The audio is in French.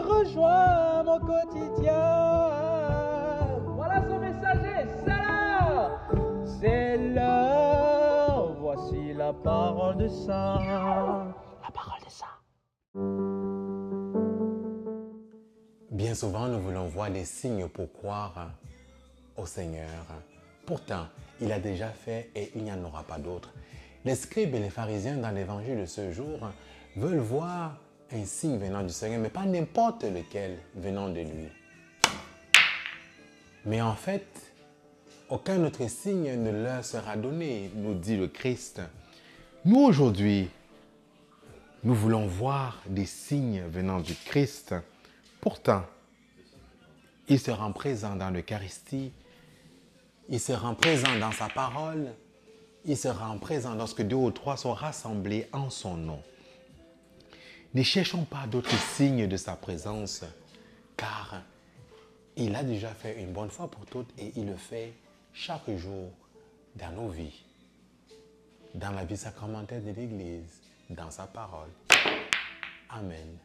rejoins mon quotidien. Voilà son messager, c'est l'heure. C'est l'heure, voici la parole de ça. La parole de ça. Bien souvent, nous voulons voir des signes pour croire au Seigneur. Pourtant, il a déjà fait et il n'y en aura pas d'autres. Les scribes et les pharisiens dans l'évangile de ce jour veulent voir un signe venant du Seigneur, mais pas n'importe lequel venant de lui. Mais en fait, aucun autre signe ne leur sera donné, nous dit le Christ. Nous aujourd'hui, nous voulons voir des signes venant du Christ. Pourtant, il se rend présent dans l'Eucharistie, il se rend présent dans sa parole, il se rend présent lorsque deux ou trois sont rassemblés en son nom. Ne cherchons pas d'autres signes de sa présence, car il a déjà fait une bonne fois pour toutes et il le fait chaque jour dans nos vies, dans la vie sacramentelle de l'Église, dans sa parole. Amen.